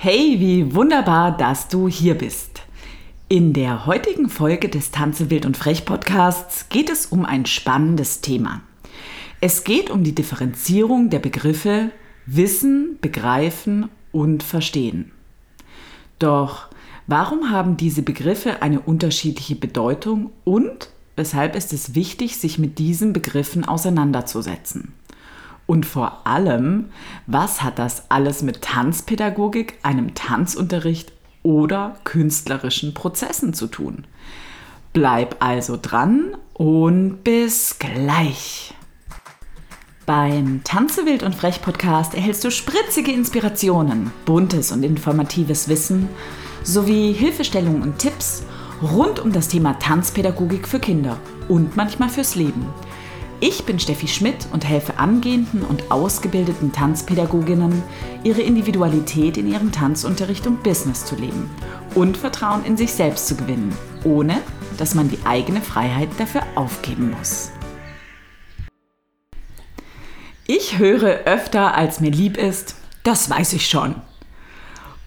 Hey, wie wunderbar, dass du hier bist. In der heutigen Folge des Tanze wild und frech Podcasts geht es um ein spannendes Thema. Es geht um die Differenzierung der Begriffe Wissen, Begreifen und Verstehen. Doch warum haben diese Begriffe eine unterschiedliche Bedeutung und weshalb ist es wichtig, sich mit diesen Begriffen auseinanderzusetzen? Und vor allem, was hat das alles mit Tanzpädagogik, einem Tanzunterricht oder künstlerischen Prozessen zu tun? Bleib also dran und bis gleich. Beim Tanze wild und frech Podcast erhältst du spritzige Inspirationen, buntes und informatives Wissen sowie Hilfestellungen und Tipps rund um das Thema Tanzpädagogik für Kinder und manchmal fürs Leben. Ich bin Steffi Schmidt und helfe angehenden und ausgebildeten Tanzpädagoginnen, ihre Individualität in ihrem Tanzunterricht und Business zu leben und Vertrauen in sich selbst zu gewinnen, ohne dass man die eigene Freiheit dafür aufgeben muss. Ich höre öfter, als mir lieb ist, das weiß ich schon.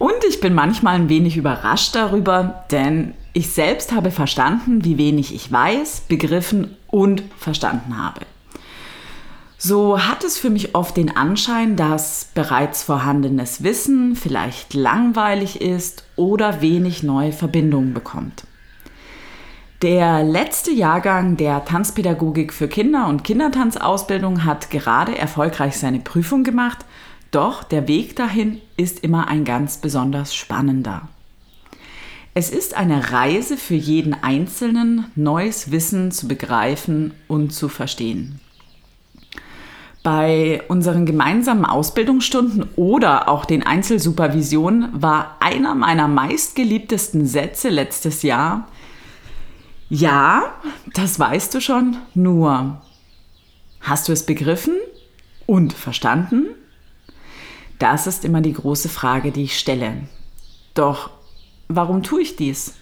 Und ich bin manchmal ein wenig überrascht darüber, denn ich selbst habe verstanden, wie wenig ich weiß, begriffen und verstanden habe. So hat es für mich oft den Anschein, dass bereits vorhandenes Wissen vielleicht langweilig ist oder wenig neue Verbindungen bekommt. Der letzte Jahrgang der Tanzpädagogik für Kinder und Kindertanzausbildung hat gerade erfolgreich seine Prüfung gemacht, doch der Weg dahin ist immer ein ganz besonders spannender. Es ist eine Reise für jeden Einzelnen, neues Wissen zu begreifen und zu verstehen. Bei unseren gemeinsamen Ausbildungsstunden oder auch den Einzelsupervisionen war einer meiner meistgeliebtesten Sätze letztes Jahr, ja, das weißt du schon, nur hast du es begriffen und verstanden? Das ist immer die große Frage, die ich stelle. Doch Warum tue ich dies?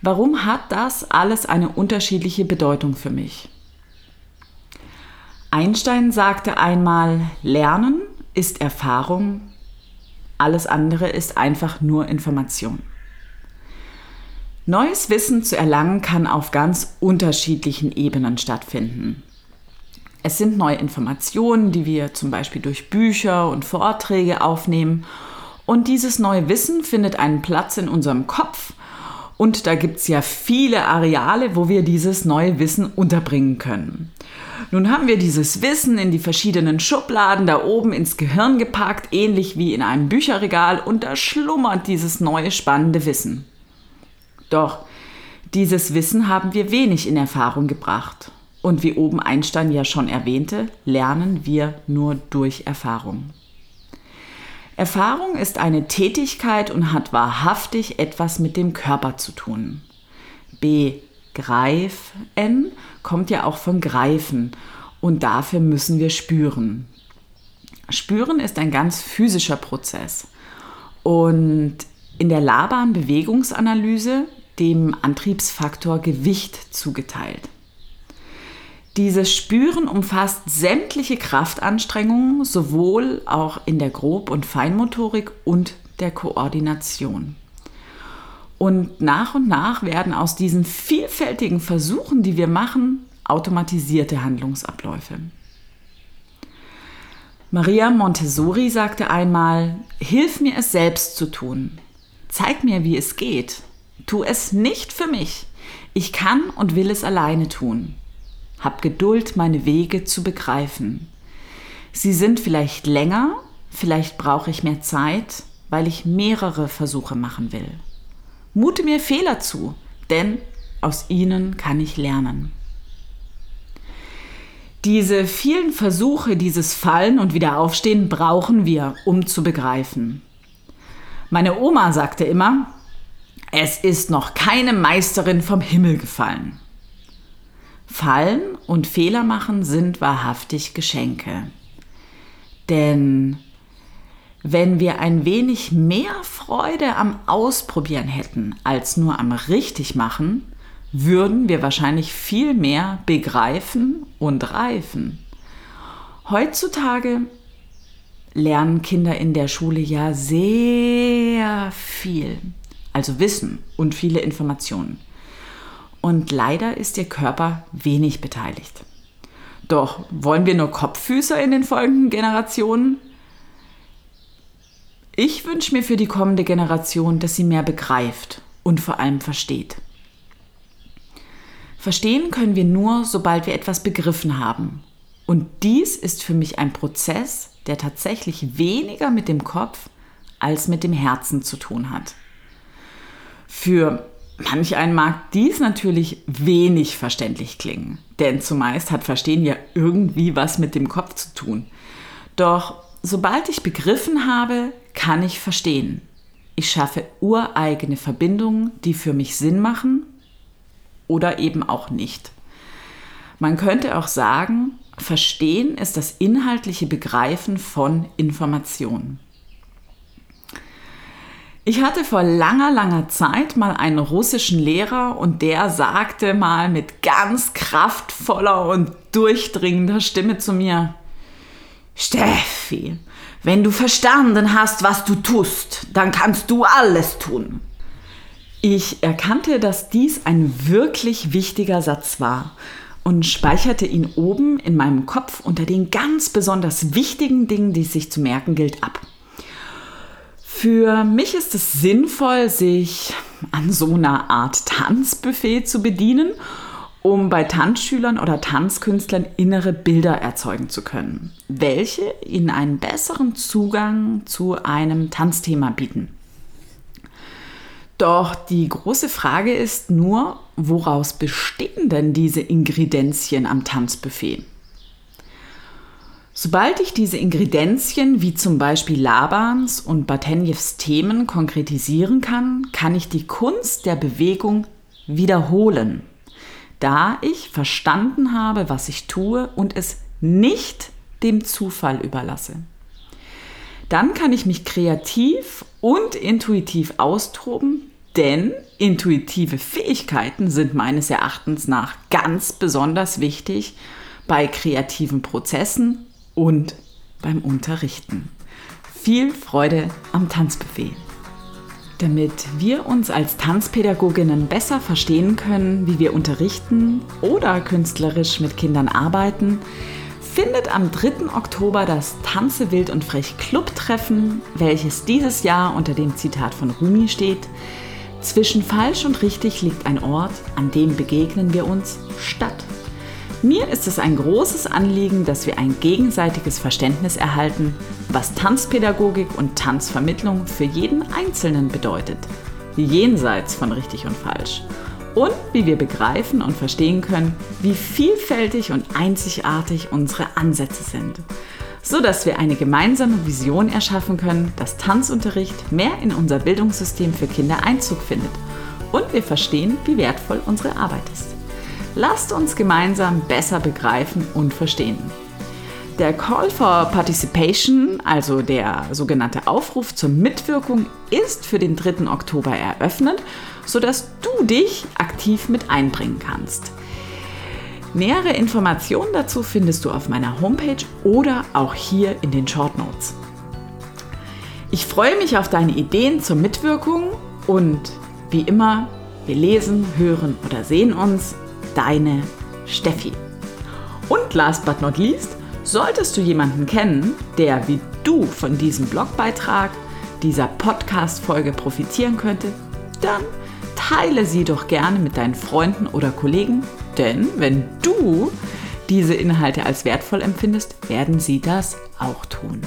Warum hat das alles eine unterschiedliche Bedeutung für mich? Einstein sagte einmal, Lernen ist Erfahrung, alles andere ist einfach nur Information. Neues Wissen zu erlangen kann auf ganz unterschiedlichen Ebenen stattfinden. Es sind neue Informationen, die wir zum Beispiel durch Bücher und Vorträge aufnehmen und dieses neue Wissen findet einen Platz in unserem Kopf. Und da gibt es ja viele Areale, wo wir dieses neue Wissen unterbringen können. Nun haben wir dieses Wissen in die verschiedenen Schubladen da oben ins Gehirn gepackt, ähnlich wie in einem Bücherregal, und da schlummert dieses neue spannende Wissen. Doch dieses Wissen haben wir wenig in Erfahrung gebracht. Und wie oben Einstein ja schon erwähnte, lernen wir nur durch Erfahrung. Erfahrung ist eine Tätigkeit und hat wahrhaftig etwas mit dem Körper zu tun. Begreifen kommt ja auch von greifen und dafür müssen wir spüren. Spüren ist ein ganz physischer Prozess und in der labaren Bewegungsanalyse dem Antriebsfaktor Gewicht zugeteilt. Dieses Spüren umfasst sämtliche Kraftanstrengungen, sowohl auch in der Grob- und Feinmotorik und der Koordination. Und nach und nach werden aus diesen vielfältigen Versuchen, die wir machen, automatisierte Handlungsabläufe. Maria Montessori sagte einmal, Hilf mir es selbst zu tun. Zeig mir, wie es geht. Tu es nicht für mich. Ich kann und will es alleine tun. Hab Geduld, meine Wege zu begreifen. Sie sind vielleicht länger, vielleicht brauche ich mehr Zeit, weil ich mehrere Versuche machen will. Mute mir Fehler zu, denn aus ihnen kann ich lernen. Diese vielen Versuche, dieses Fallen und Wiederaufstehen brauchen wir, um zu begreifen. Meine Oma sagte immer, es ist noch keine Meisterin vom Himmel gefallen. Fallen und Fehler machen sind wahrhaftig Geschenke. Denn wenn wir ein wenig mehr Freude am Ausprobieren hätten als nur am Richtigmachen, würden wir wahrscheinlich viel mehr begreifen und reifen. Heutzutage lernen Kinder in der Schule ja sehr viel, also Wissen und viele Informationen. Und leider ist ihr Körper wenig beteiligt. Doch wollen wir nur Kopffüßer in den folgenden Generationen? Ich wünsche mir für die kommende Generation, dass sie mehr begreift und vor allem versteht. Verstehen können wir nur, sobald wir etwas begriffen haben. Und dies ist für mich ein Prozess, der tatsächlich weniger mit dem Kopf als mit dem Herzen zu tun hat. Für manch einen mag dies natürlich wenig verständlich klingen, denn zumeist hat Verstehen ja irgendwie was mit dem Kopf zu tun. Doch sobald ich begriffen habe, kann ich verstehen. Ich schaffe ureigene Verbindungen, die für mich Sinn machen oder eben auch nicht. Man könnte auch sagen, Verstehen ist das inhaltliche Begreifen von Informationen. Ich hatte vor langer, langer Zeit mal einen russischen Lehrer und der sagte mal mit ganz kraftvoller und durchdringender Stimme zu mir, Steffi, wenn du verstanden hast, was du tust, dann kannst du alles tun. Ich erkannte, dass dies ein wirklich wichtiger Satz war und speicherte ihn oben in meinem Kopf unter den ganz besonders wichtigen Dingen, die es sich zu merken gilt, ab. Für mich ist es sinnvoll, sich an so einer Art Tanzbuffet zu bedienen, um bei Tanzschülern oder Tanzkünstlern innere Bilder erzeugen zu können, welche ihnen einen besseren Zugang zu einem Tanzthema bieten. Doch die große Frage ist nur, woraus bestehen denn diese Ingredienzien am Tanzbuffet? Sobald ich diese Ingredienzien wie zum Beispiel Labans und Batenjews Themen konkretisieren kann, kann ich die Kunst der Bewegung wiederholen, da ich verstanden habe, was ich tue und es nicht dem Zufall überlasse. Dann kann ich mich kreativ und intuitiv austoben, denn intuitive Fähigkeiten sind meines Erachtens nach ganz besonders wichtig bei kreativen Prozessen und beim Unterrichten. Viel Freude am Tanzbuffet. Damit wir uns als Tanzpädagoginnen besser verstehen können, wie wir unterrichten oder künstlerisch mit Kindern arbeiten, findet am 3. Oktober das Tanze wild und frech Club-Treffen, welches dieses Jahr unter dem Zitat von Rumi steht, zwischen falsch und richtig liegt ein Ort, an dem begegnen wir uns statt. Mir ist es ein großes Anliegen, dass wir ein gegenseitiges Verständnis erhalten, was Tanzpädagogik und Tanzvermittlung für jeden Einzelnen bedeutet, jenseits von richtig und falsch. Und wie wir begreifen und verstehen können, wie vielfältig und einzigartig unsere Ansätze sind so dass wir eine gemeinsame Vision erschaffen können, dass Tanzunterricht mehr in unser Bildungssystem für Kinder Einzug findet und wir verstehen, wie wertvoll unsere Arbeit ist. Lasst uns gemeinsam besser begreifen und verstehen. Der Call for Participation, also der sogenannte Aufruf zur Mitwirkung, ist für den 3. Oktober eröffnet, sodass du dich aktiv mit einbringen kannst. Nähere Informationen dazu findest du auf meiner Homepage oder auch hier in den Short Notes. Ich freue mich auf deine Ideen zur Mitwirkung und wie immer, wir lesen, hören oder sehen uns. Deine Steffi. Und last but not least, solltest du jemanden kennen, der wie du von diesem Blogbeitrag, dieser Podcast-Folge profitieren könnte, dann teile sie doch gerne mit deinen Freunden oder Kollegen denn wenn du diese Inhalte als wertvoll empfindest, werden sie das auch tun.